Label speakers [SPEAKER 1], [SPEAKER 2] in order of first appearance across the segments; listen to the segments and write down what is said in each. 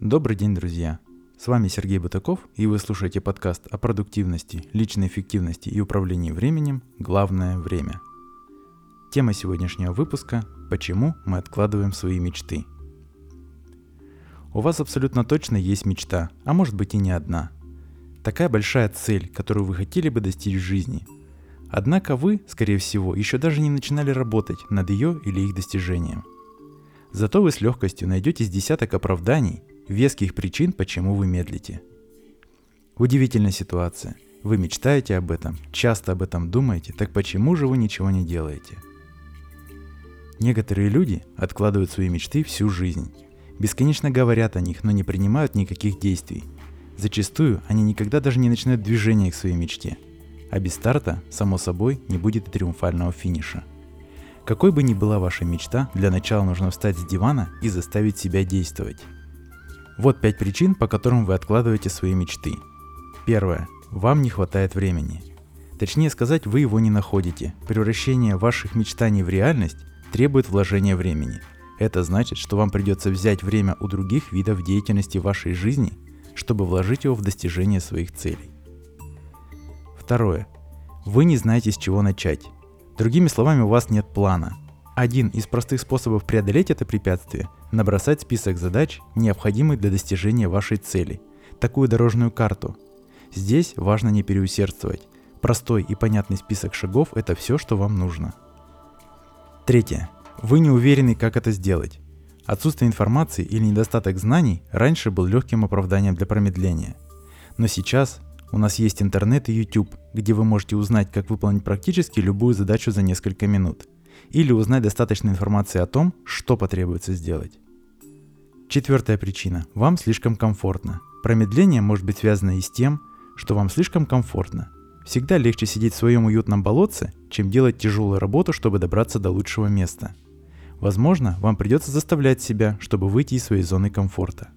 [SPEAKER 1] Добрый день, друзья! С вами Сергей Бутаков, и вы слушаете подкаст о продуктивности, личной эффективности и управлении временем «Главное время». Тема сегодняшнего выпуска – «Почему мы откладываем свои мечты?». У вас абсолютно точно есть мечта, а может быть и не одна. Такая большая цель, которую вы хотели бы достичь в жизни. Однако вы, скорее всего, еще даже не начинали работать над ее или их достижением – Зато вы с легкостью найдете с десяток оправданий, веских причин, почему вы медлите. Удивительная ситуация. Вы мечтаете об этом, часто об этом думаете, так почему же вы ничего не делаете? Некоторые люди откладывают свои мечты всю жизнь. Бесконечно говорят о них, но не принимают никаких действий. Зачастую они никогда даже не начинают движение к своей мечте. А без старта, само собой, не будет и триумфального финиша – какой бы ни была ваша мечта, для начала нужно встать с дивана и заставить себя действовать. Вот пять причин, по которым вы откладываете свои мечты. Первое. Вам не хватает времени. Точнее сказать, вы его не находите. Превращение ваших мечтаний в реальность требует вложения времени. Это значит, что вам придется взять время у других видов деятельности вашей жизни, чтобы вложить его в достижение своих целей. Второе. Вы не знаете, с чего начать. Другими словами, у вас нет плана. Один из простых способов преодолеть это препятствие – набросать список задач, необходимых для достижения вашей цели, такую дорожную карту. Здесь важно не переусердствовать. Простой и понятный список шагов – это все, что вам нужно. Третье. Вы не уверены, как это сделать. Отсутствие информации или недостаток знаний раньше был легким оправданием для промедления. Но сейчас у нас есть интернет и YouTube, где вы можете узнать, как выполнить практически любую задачу за несколько минут. Или узнать достаточно информации о том, что потребуется сделать. Четвертая причина. Вам слишком комфортно. Промедление может быть связано и с тем, что вам слишком комфортно. Всегда легче сидеть в своем уютном болотце, чем делать тяжелую работу, чтобы добраться до лучшего места. Возможно, вам придется заставлять себя, чтобы выйти из своей зоны комфорта.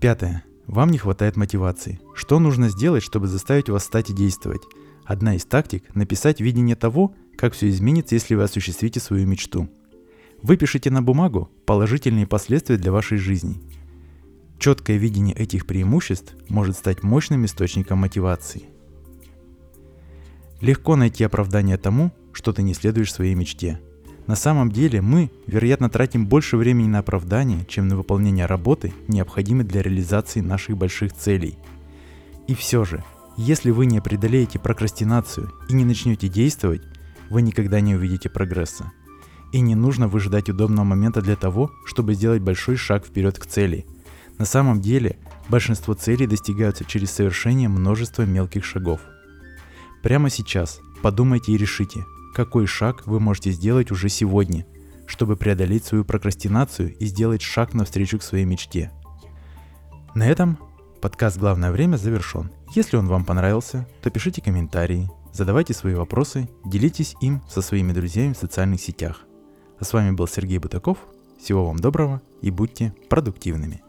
[SPEAKER 1] Пятое. Вам не хватает мотивации. Что нужно сделать, чтобы заставить вас стать и действовать? Одна из тактик – написать видение того, как все изменится, если вы осуществите свою мечту. Выпишите на бумагу положительные последствия для вашей жизни. Четкое видение этих преимуществ может стать мощным источником мотивации. Легко найти оправдание тому, что ты не следуешь своей мечте – на самом деле мы, вероятно, тратим больше времени на оправдание, чем на выполнение работы, необходимой для реализации наших больших целей. И все же, если вы не преодолеете прокрастинацию и не начнете действовать, вы никогда не увидите прогресса. И не нужно выжидать удобного момента для того, чтобы сделать большой шаг вперед к цели. На самом деле, большинство целей достигаются через совершение множества мелких шагов. Прямо сейчас подумайте и решите, какой шаг вы можете сделать уже сегодня, чтобы преодолеть свою прокрастинацию и сделать шаг навстречу к своей мечте. На этом подкаст «Главное время» завершен. Если он вам понравился, то пишите комментарии, задавайте свои вопросы, делитесь им со своими друзьями в социальных сетях. А с вами был Сергей Бутаков. Всего вам доброго и будьте продуктивными.